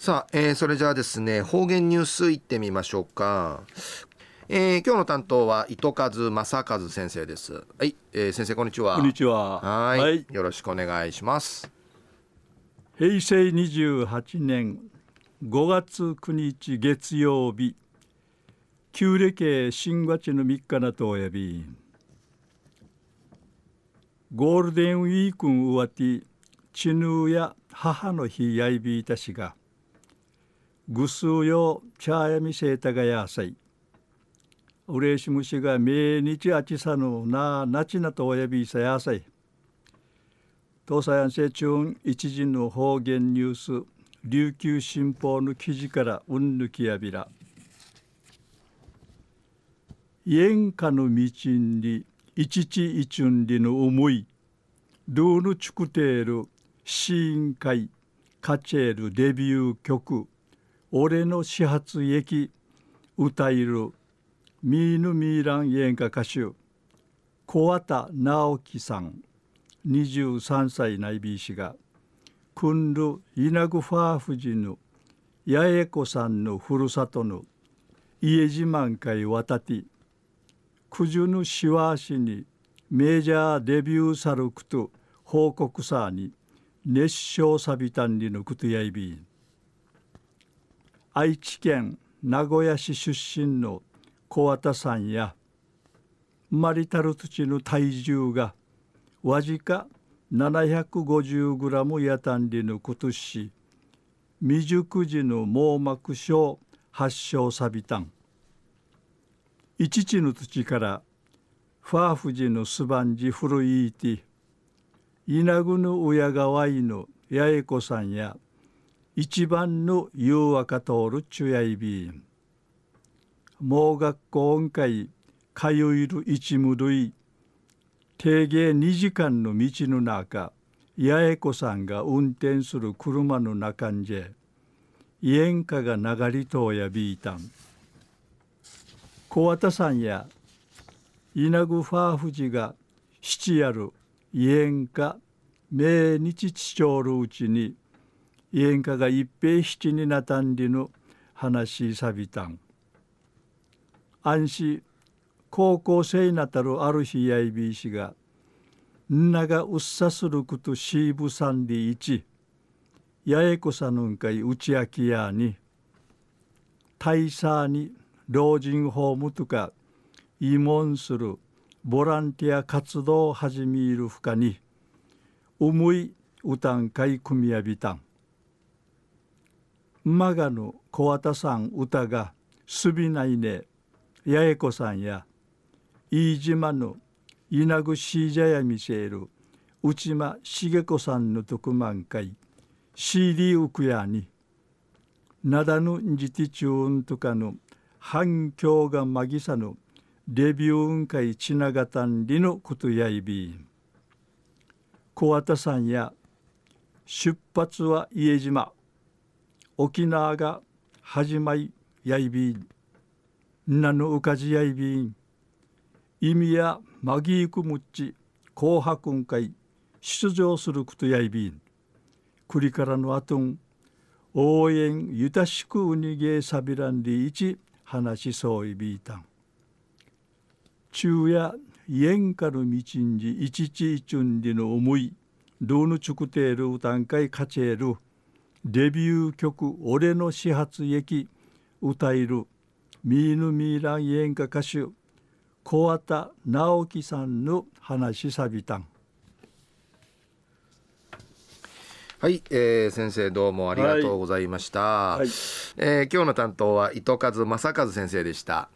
さあ、えー、それじゃあですね方言ニュースいってみましょうか、えー、今日の担当は糸数正和先生です。はい、えー、先生こんにちは。こんにちは。はいよろしくお願いします。平成28年5月9日月曜日旧暦新月の3日なとおやびゴールデンウィークンうわてちぬや母の日やいびいたしがぐすうよ茶やみせたがやさいうれしむしがめにちあちさぬななちなとおやびさやさい東西安政中一時の方言ニュース。琉球新報の記事からうんぬきやびら。縁下の道に一ち一んりの思い。ルーヌチュクテール試飲会。カチェールデビュー曲。俺の始発駅歌いるミーヌミーラン演歌歌手。小畑直樹さん。23歳内ビー氏が。くんる稲ぐファーフジの八重子さんのふるさとの。家自慢会渡て。九十のしわしに。メジャーデビューさるくと報告さに。熱唱さびたんりのくとやいびん愛知県名古屋市出身の小畑さんや生まれたる土の体重がわじか750グラムやたんりのことし未熟児の網膜症発症さびたん一地の土からファーフジのすばんじ古いて稲ぐぬ親がわいの八重子さんや一番の誘惑通るちゅやいびん。盲学校音会通いる一無類。定芸2時間の道の中八重子さんが運転する車の中んじゃ。演歌が流りとやびいたん小畑さんや稲具ファーフジが七やる演歌命日地長るうちに演歌が一平七になたんりぬ話さびたん。安心高校生なたるある日やいびいしがんながうっさすることしぶさんりいち八重子さぬんかいうちあきやに大佐に老人ホームとか慰問するボランティア活動を始めるふかに思い歌んかい組みやびたんマガの小畑さん歌がすびないね。八重子さんや飯島の稲ぐしいじゃやみせる内間茂子さんの特番会 CD ウクヤになだぬんじてちゅうんとかの反響がまぎさぬデビュー運会ちながたんりのことやいび。ん小畑さんや出発は家島。沖縄が始まりやいびんなのうかじやいびん。意味やまぎいくむっち紅白ん会出場することやいびん。くりからのあとん応援ゆたしくうにげさびらんりいち話しそういびいたん。昼夜縁かる道んじいちちいちゅんりの思いどうぬちゅくている歌んかいかちえる。デビュー曲「俺の始発駅」歌えるミーヌミーラン演歌歌手小畑直樹さんの話さびたん。はい、えー、先生どうもありがとうございました、はいはい、えー、今日の担当は糸数正和先生でした